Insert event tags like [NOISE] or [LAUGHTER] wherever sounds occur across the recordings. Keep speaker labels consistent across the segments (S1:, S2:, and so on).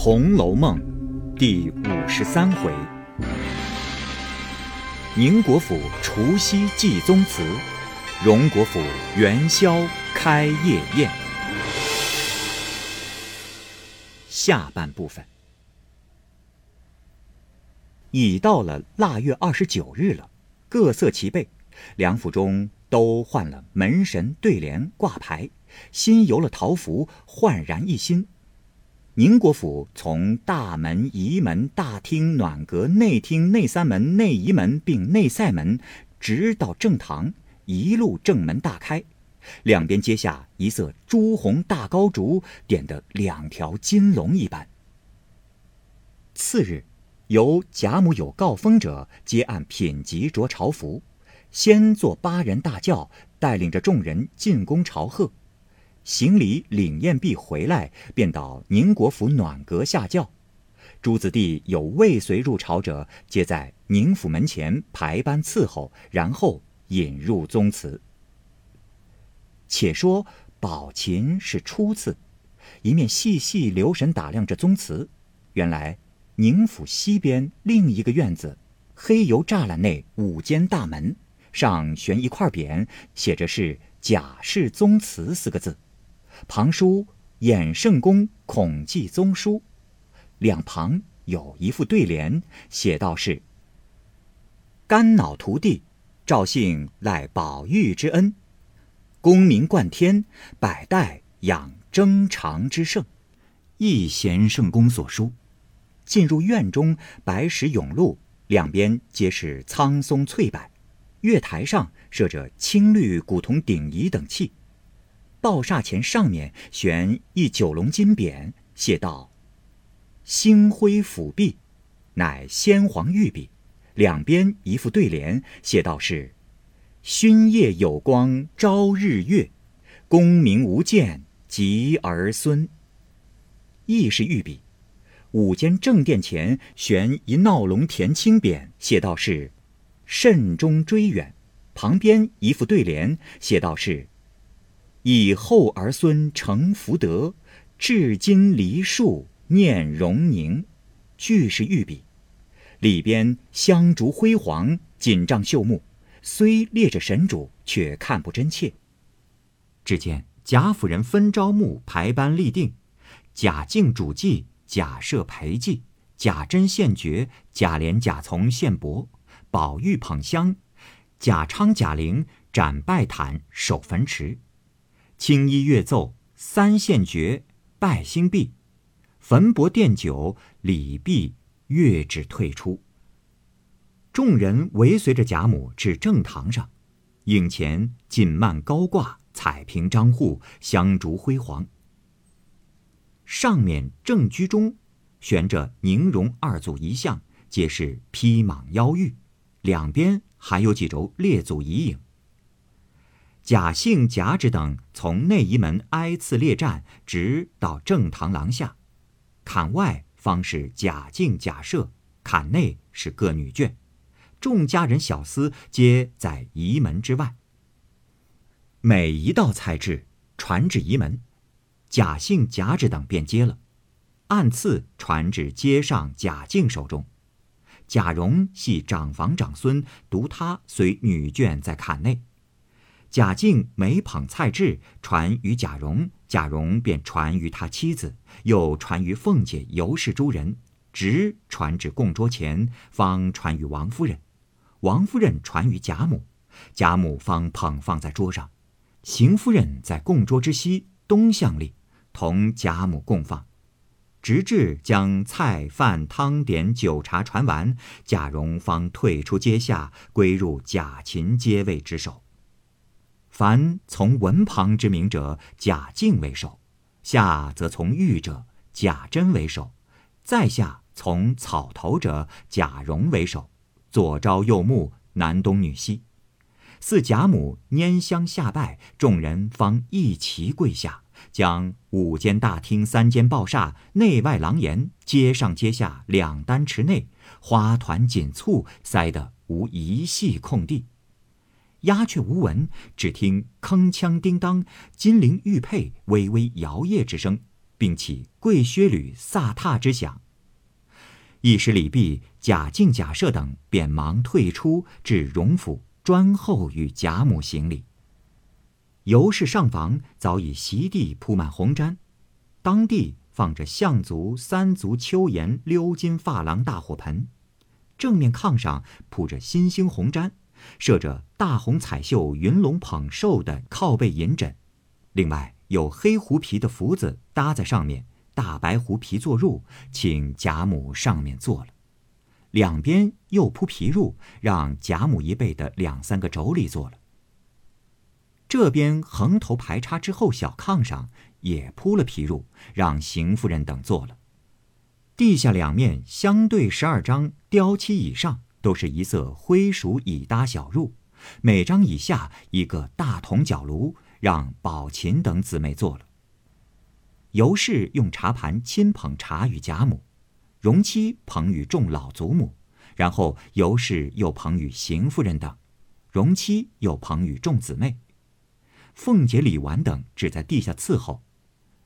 S1: 红楼梦》第五十三回：宁国府除夕祭宗祠，荣国府元宵开夜宴。下半部分。已到了腊月二十九日了，各色齐备，梁府中都换了门神对联挂牌，新游了桃符，焕然一新。宁国府从大门、仪门、大厅、暖阁、内厅、内三门、内仪门并内塞门，直到正堂，一路正门大开，两边接下一色朱红大高烛，点得两条金龙一般。次日，由贾母有告封者，皆按品级着朝服，先坐八人大轿，带领着众人进宫朝贺。行礼领宴毕回来，便到宁国府暖阁下轿。诸子弟有未随入朝者，皆在宁府门前排班伺候，然后引入宗祠。且说宝琴是初次，一面细细留神打量着宗祠，原来宁府西边另一个院子，黑油栅栏内五间大门上悬一块匾，写着是“贾氏宗祠”四个字。旁书“衍圣公孔记宗书”，两旁有一副对联，写道是：“肝脑涂地，赵姓赖宝玉之恩；功名冠天，百代养争长之盛。”亦贤圣公所书。进入院中，白石甬路，两边皆是苍松翠柏，月台上设着青绿古铜鼎仪等器。爆煞前上面悬一九龙金匾，写道：“星辉辅弼，乃先皇御笔。”两边一副对联，写道是：“勋业有光朝日月，功名无间及儿孙。”亦是御笔。五间正殿前悬一闹龙田青匾，写道是：“慎终追远。”旁边一副对联，写道是。以后儿孙成福德，至今梨树念荣宁。俱是御笔，里边香烛辉煌，锦帐绣幕，虽列着神主，却看不真切。只见贾府人分朝暮，排班立定：贾敬主祭，贾赦陪祭，贾珍献爵，贾琏、贾从献帛，宝玉捧香，贾昌、贾玲展拜毯，守坟池。青衣乐奏，三献爵，拜星毕，焚帛奠酒，礼毕，乐止退出。众人围随着贾母至正堂上，影前锦幔高挂，彩屏张户，香烛辉煌。上面正居中，悬着宁荣二祖遗像，皆是披蟒腰玉，两边还有几轴列祖遗影。贾姓、贾芷等从内仪门挨次列站，直到正堂廊下。坎外方是贾敬、贾赦，坎内是各女眷。众家人小厮皆在仪门之外。每一道菜制传至仪门，贾姓、贾芷等便接了，按次传至街上贾敬手中。贾蓉系长房长孙，独他随女眷在坎内。贾敬每捧菜至，传于贾蓉，贾蓉便传于他妻子，又传于凤姐、尤氏诸人，直传至供桌前，方传于王夫人，王夫人传于贾母，贾母方捧放在桌上，邢夫人在供桌之西东向立，同贾母共放，直至将菜饭汤点酒茶传完，贾蓉方退出阶下，归入贾芹阶位之首。凡从文旁之名者，贾敬为首；下则从玉者，贾珍为首；在下从草头者，贾蓉为首。左招右目，南东女西。似贾母拈香下拜，众人方一齐跪下，将五间大厅、三间抱厦、内外廊檐、阶上阶下两单池内花团锦簇，塞得无一隙空地。鸦雀无闻，只听铿锵叮当、金铃玉佩微微摇曳之声，并起跪靴履飒沓之响。一时礼毕，贾敬、贾赦等便忙退出，至荣府专候与贾母行礼。尤氏上房早已席地铺满红毡，当地放着象足、三足秋岩鎏金珐琅大火盆，正面炕上铺着新兴红毡，设着大红彩绣云龙捧寿的靠背银枕，另外有黑狐皮的福子搭在上面。大白狐皮坐褥，请贾母上面坐了，两边又铺皮褥，让贾母一辈的两三个妯娌坐了。这边横头排插之后，小炕上也铺了皮褥，让邢夫人等坐了。地下两面相对十二张雕漆以上，都是一色灰鼠椅搭小褥，每张以下一个大铜角炉，让宝琴等姊妹坐了。尤氏用茶盘亲捧茶与贾母，荣妻捧与众老祖母，然后尤氏又捧与邢夫人等，荣妻又捧与众姊妹。凤姐、李纨等只在地下伺候。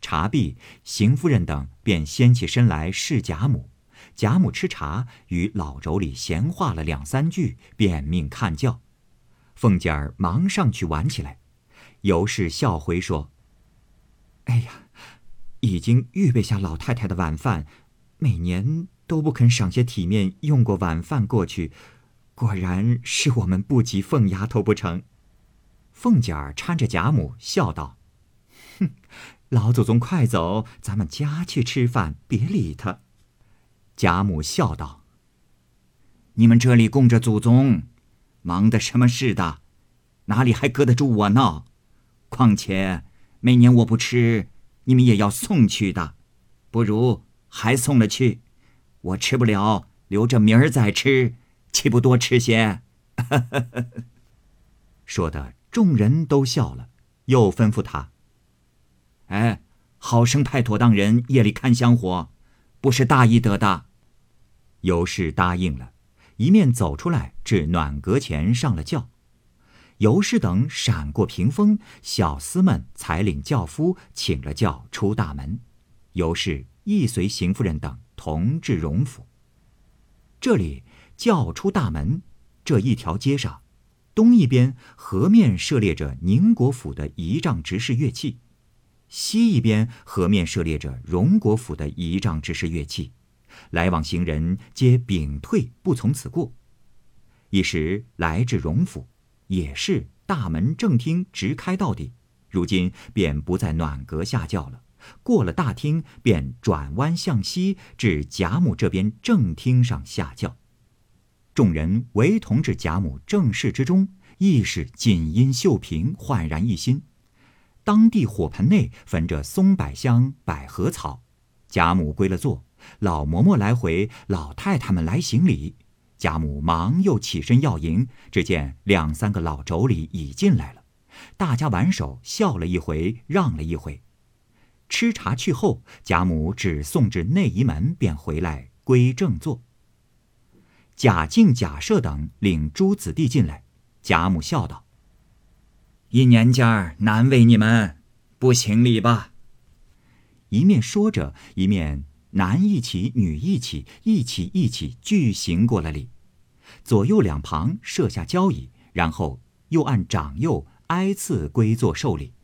S1: 茶毕，邢夫人等便掀起身来侍贾母。贾母吃茶，与老妯娌闲话了两三句，便命看轿。凤姐儿忙上去挽起来。尤氏笑回说：“哎呀。”已经预备下老太太的晚饭，每年都不肯赏些体面用过晚饭过去，果然是我们不及凤丫头不成？凤姐儿搀着贾母笑道：“哼，老祖宗快走，咱们家去吃饭，别理他。”贾母笑道：“你们这里供着祖宗，忙的什么事的？哪里还搁得住我闹？况且每年我不吃。”你们也要送去的，不如还送了去。我吃不了，留着明儿再吃，岂不多吃些？[LAUGHS] 说的众人都笑了，又吩咐他：“哎，好生派妥当人夜里看香火，不是大意得的。”尤氏答应了，一面走出来至暖阁前上了轿。尤氏等闪过屏风，小厮们才领轿夫请了轿出大门。尤氏亦随邢夫人等同至荣府。这里轿出大门，这一条街上，东一边河面设列着宁国府的仪仗执事乐器，西一边河面设列着荣国府的仪仗执事乐器，来往行人皆屏退不从此过。一时来至荣府。也是大门正厅直开到底，如今便不在暖阁下轿了。过了大厅，便转弯向西，至贾母这边正厅上下轿。众人唯同至贾母正室之中，亦是锦衣绣屏，焕然一新。当地火盆内焚着松柏香、百合草。贾母归了座，老嬷嬷来回，老太太们来行礼。贾母忙又起身要迎，只见两三个老妯娌已进来了，大家挽手笑了一回，让了一回。吃茶去后，贾母只送至内仪门，便回来归正坐。贾敬、贾赦等领诸子弟进来，贾母笑道：“一年家难为你们，不行礼吧。”一面说着，一面。男一起，女一起，一起一起俱行过了礼，左右两旁设下交椅，然后又按长幼挨次归坐受礼。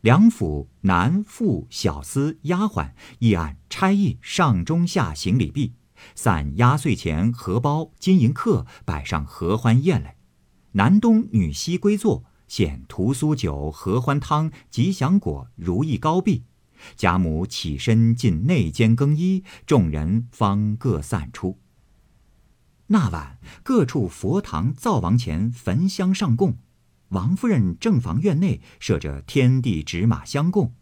S1: 两府男妇、小厮、丫鬟亦按差役上中下行礼毕，散压岁钱、荷包、金银客，摆上合欢宴来。男东女西归坐，献屠苏酒、合欢汤、吉祥果、如意糕毕。贾母起身进内间更衣，众人方各散出。那晚各处佛堂、灶王前焚香上供，王夫人正房院内设着天地纸马相供，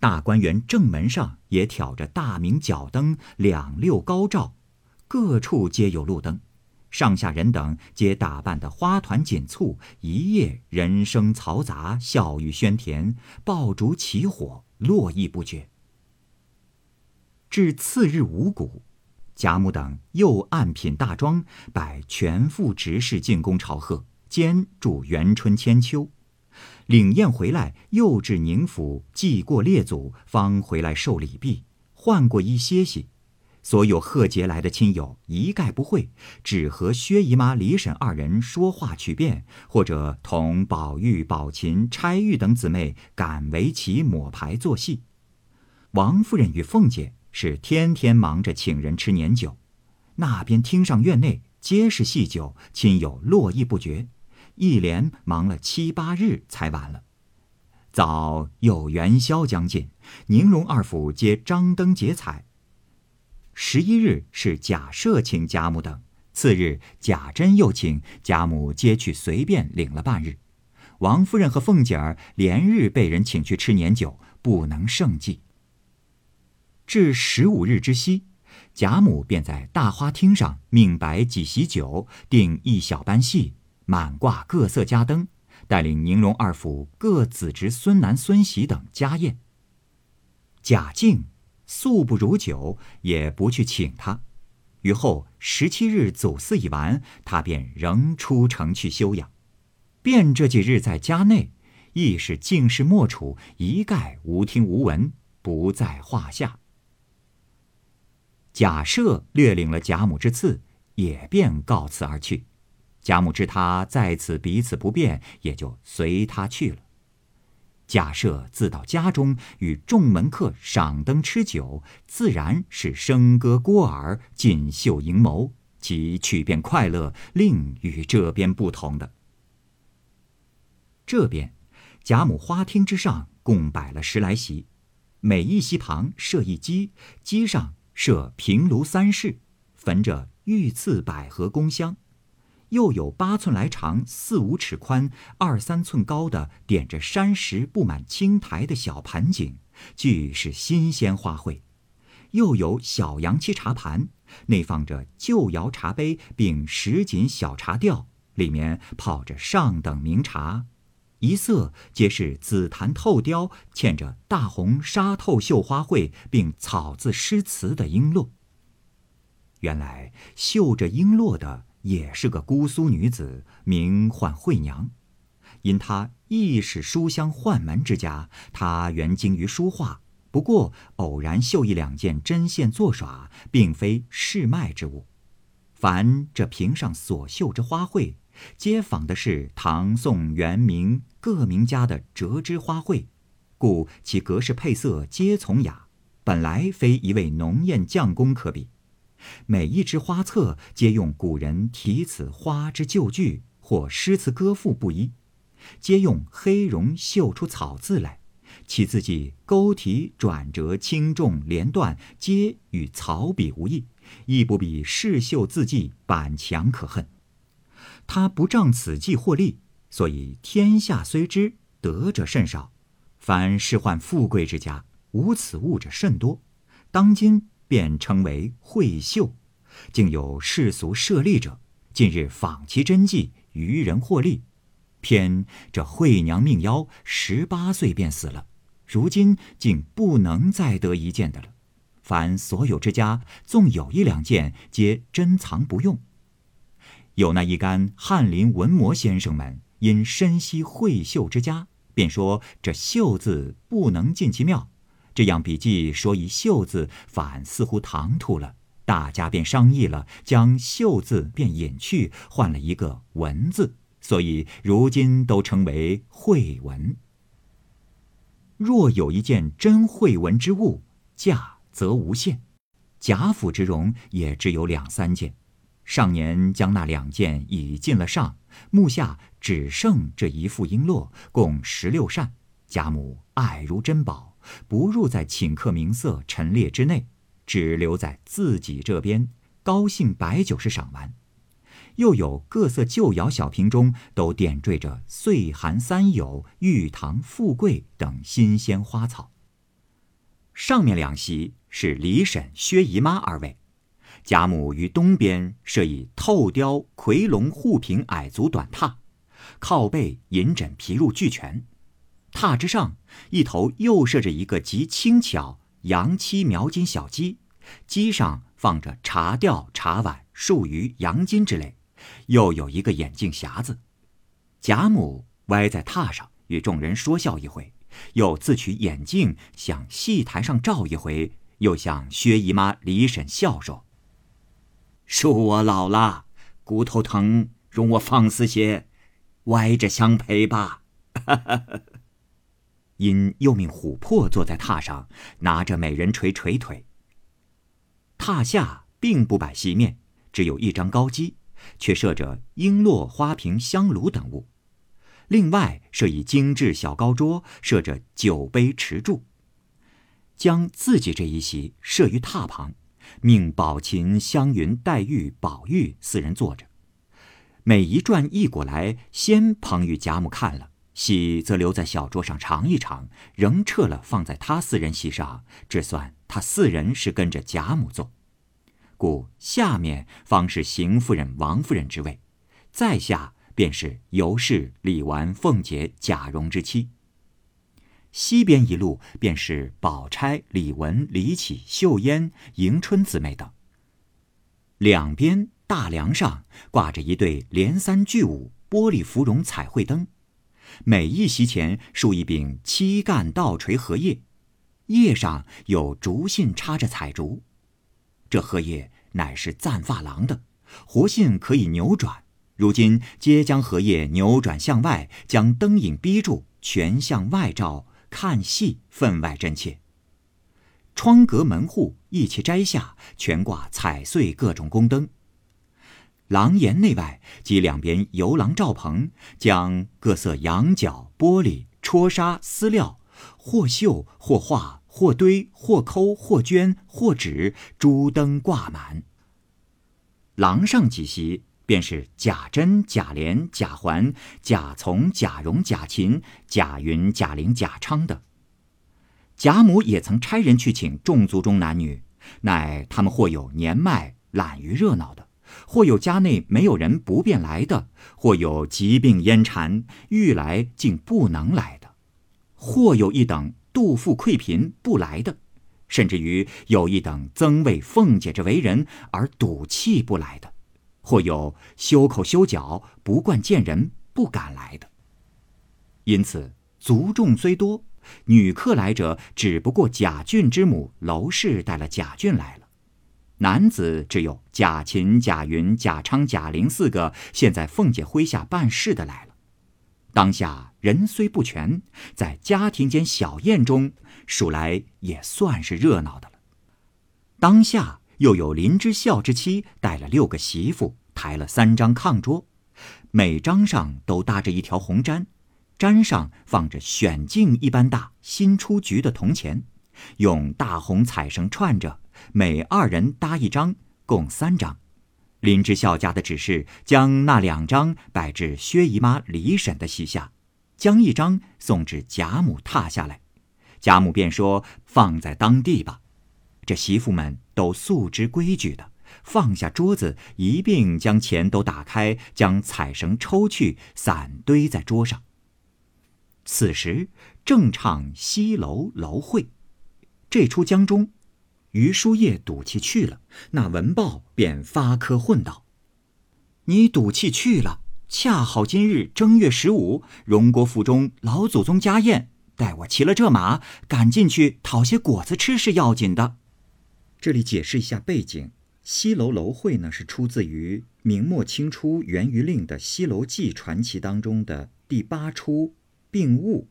S1: 大观园正门上也挑着大明角灯，两溜高照，各处皆有路灯，上下人等皆打扮得花团锦簇，一夜人声嘈杂，笑语喧甜，爆竹起火。络绎不绝。至次日五谷，贾母等又按品大庄，摆全副执事进宫朝贺，兼祝元春千秋。领宴回来，又至宁府祭过列祖，方回来受礼毕，换过衣歇息。所有贺节来的亲友一概不会，只和薛姨妈、李婶二人说话曲辩，或者同宝玉、宝琴、钗玉等姊妹赶围棋、抹牌、做戏。王夫人与凤姐是天天忙着请人吃年酒，那边厅上院内皆是戏酒，亲友络绎不绝，一连忙了七八日才完了。早有元宵将近，宁荣二府皆张灯结彩。十一日是贾赦请贾母等，次日贾珍又请贾母，皆去随便领了半日。王夫人和凤姐儿连日被人请去吃年酒，不能胜计。至十五日之夕，贾母便在大花厅上命摆几席酒，定一小班戏，满挂各色家灯，带领宁荣二府各子侄孙男孙媳等家宴。贾静。素不如酒，也不去请他。于后十七日祖祀已完，他便仍出城去休养。便这几日在家内，亦是静室默处，一概无听无闻，不在话下。贾赦略领了贾母之赐，也便告辞而去。贾母知他在此彼此不便，也就随他去了。贾赦自到家中，与众门客赏灯吃酒，自然是笙歌聒耳、锦绣盈眸，其曲变快乐，另与这边不同的。这边，贾母花厅之上共摆了十来席，每一席旁设一机，机上设平炉三室，焚着御赐百合宫香。又有八寸来长、四五尺宽、二三寸高的点着山石布满青苔的小盆景，俱是新鲜花卉；又有小洋漆茶盘，内放着旧窑茶杯，并石锦小茶吊，里面泡着上等名茶，一色皆是紫檀透雕，嵌着大红纱透绣花卉，并草字诗词的璎珞。原来绣着璎珞的。也是个姑苏女子，名唤惠娘。因她亦是书香宦门之家，她原精于书画，不过偶然绣一两件针线作耍，并非市卖之物。凡这屏上所绣之花卉，皆仿的是唐宋元明各名家的折枝花卉，故其格式配色皆从雅，本来非一位浓艳匠工可比。每一枝花册皆用古人题此花之旧句或诗词歌赋不一，皆用黑绒绣出草字来，其字迹勾题转折轻重连断，皆与草笔无异，亦不比世绣字迹板强可恨。他不仗此技获利，所以天下虽知得者甚少，凡仕宦富贵之家，无此物者甚多。当今。便称为慧秀，竟有世俗设立者，近日仿其真迹，渔人获利。偏这惠娘命夭，十八岁便死了，如今竟不能再得一件的了。凡所有之家，纵有一两件，皆珍藏不用。有那一干翰林文模先生们，因深悉慧秀之家，便说这秀字不能进其庙。这样笔记说一“秀”字，反似乎唐突了。大家便商议了，将“秀”字便隐去，换了一个“文”字，所以如今都称为“绘文”。若有一件真绘文之物，价则无限。贾府之容也只有两三件，上年将那两件已进了上，目下只剩这一副璎珞，共十六扇，贾母爱如珍宝。不入在请客名色陈列之内，只留在自己这边，高兴摆酒是赏玩。又有各色旧窑小瓶中，都点缀着岁寒三友、玉堂富贵等新鲜花草。上面两席是李婶、薛姨妈二位，贾母于东边设以透雕夔龙护屏矮足短榻，靠背银枕皮褥俱全。榻之上，一头又设着一个极轻巧洋漆描金小鸡，鸡上放着茶吊、茶碗、数鱼、洋金之类，又有一个眼镜匣子。贾母歪在榻上，与众人说笑一回，又自取眼镜向戏台上照一回，又向薛姨妈、李婶笑说：“恕我老了，骨头疼，容我放肆些，歪着相陪吧。”因又命琥珀坐在榻上，拿着美人锤捶腿。榻下并不摆席面，只有一张高机，却设着璎珞、花瓶、香炉等物。另外设以精致小高桌，设着酒杯池柱。将自己这一席设于榻旁，命宝琴、香云、黛玉、宝玉四人坐着。每一转一过来，先捧与贾母看了，喜则留在小桌上尝一尝，仍撤了放在他四人席上，只算他四人是跟着贾母坐。故下面方是邢夫人、王夫人之位，在下。便是尤氏、李纨、凤姐、贾蓉之妻。西边一路便是宝钗、李文、李绮、秀烟、迎春姊妹等。两边大梁上挂着一对连三聚五玻璃芙蓉彩绘灯，每一席前竖一柄七干倒垂荷叶，叶上有竹信插着彩竹。这荷叶乃是赞发廊的，活性可以扭转。如今皆将荷叶扭转向外，将灯影逼住，全向外照，看戏分外真切。窗格门户一齐摘下，全挂彩穗各种宫灯。廊檐内外及两边游廊罩棚，将各色羊角、玻璃、戳纱、丝料，或绣或画，或堆或抠或绢或纸，珠灯挂满。廊上几席。便是贾珍、贾琏、贾环、贾从、贾蓉、贾琴、贾云、贾玲、贾昌的。贾母也曾差人去请众族中男女，乃他们或有年迈懒于热闹的，或有家内没有人不便来的，或有疾病烟缠欲来竟不能来的，或有一等肚腹溃贫不来的，甚至于有一等曾为凤姐之为人而赌气不来的。或有修口修脚不惯见人不敢来的，因此族众虽多，女客来者只不过贾俊之母娄氏带了贾俊来了，男子只有贾琴、贾云、贾昌、贾玲四个，现在凤姐麾下办事的来了。当下人虽不全，在家庭间小宴中数来也算是热闹的了。当下。又有林之孝之妻带了六个媳妇，抬了三张炕桌，每张上都搭着一条红毡，毡上放着选镜一般大新出局的铜钱，用大红彩绳串着，每二人搭一张，共三张。林之孝家的指示，将那两张摆至薛姨妈、李婶的膝下，将一张送至贾母榻下来，贾母便说：“放在当地吧。”这媳妇们都素知规矩的，放下桌子，一并将钱都打开，将彩绳抽去，散堆在桌上。此时正唱西楼楼会，这出江中，于书业赌气去了，那文豹便发科混道：“你赌气去了，恰好今日正月十五，荣国府中老祖宗家宴，待我骑了这马，赶进去讨些果子吃是要紧的。”这里解释一下背景，西楼楼会呢是出自于明末清初袁于令的《西楼记》传奇当中的第八出病物，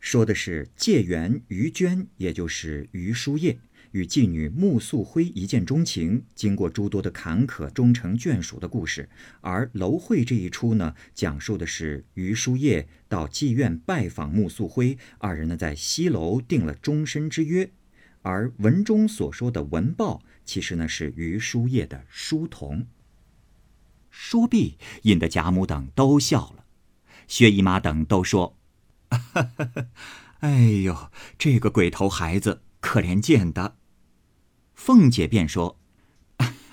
S1: 说的是借元于娟，也就是于书业与妓女穆素辉一见钟情，经过诸多的坎坷，终成眷属的故事。而楼会这一出呢，讲述的是于书业到妓院拜访穆素辉，二人呢在西楼定了终身之约。而文中所说的文豹，其实呢是于书业的书童。说毕，引得贾母等都笑了，薛姨妈等都说：“哎呦，这个鬼头孩子可怜见的。”凤姐便说：“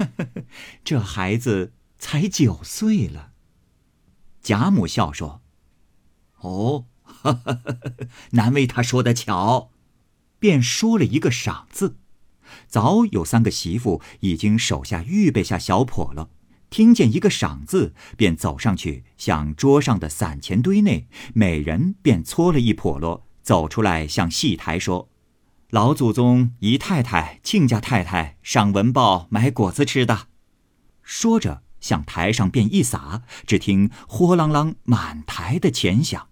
S1: [LAUGHS] 这孩子才九岁了。”贾母笑说：“哦，[LAUGHS] 难为他说的巧。”便说了一个“赏”字，早有三个媳妇已经手下预备下小婆了，听见一个“赏”字，便走上去，向桌上的散钱堆内，每人便搓了一笸箩，走出来向戏台说：“老祖宗、姨太太、亲家太太上文报买果子吃的。”说着，向台上便一撒，只听“豁啷啷”满台的钱响。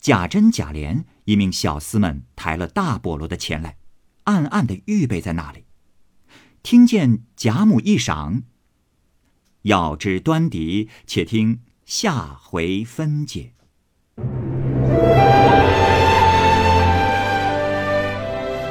S1: 贾珍、贾琏一命小厮们抬了大菠萝的钱来，暗暗的预备在那里。听见贾母一赏。要知端倪，且听下回分解。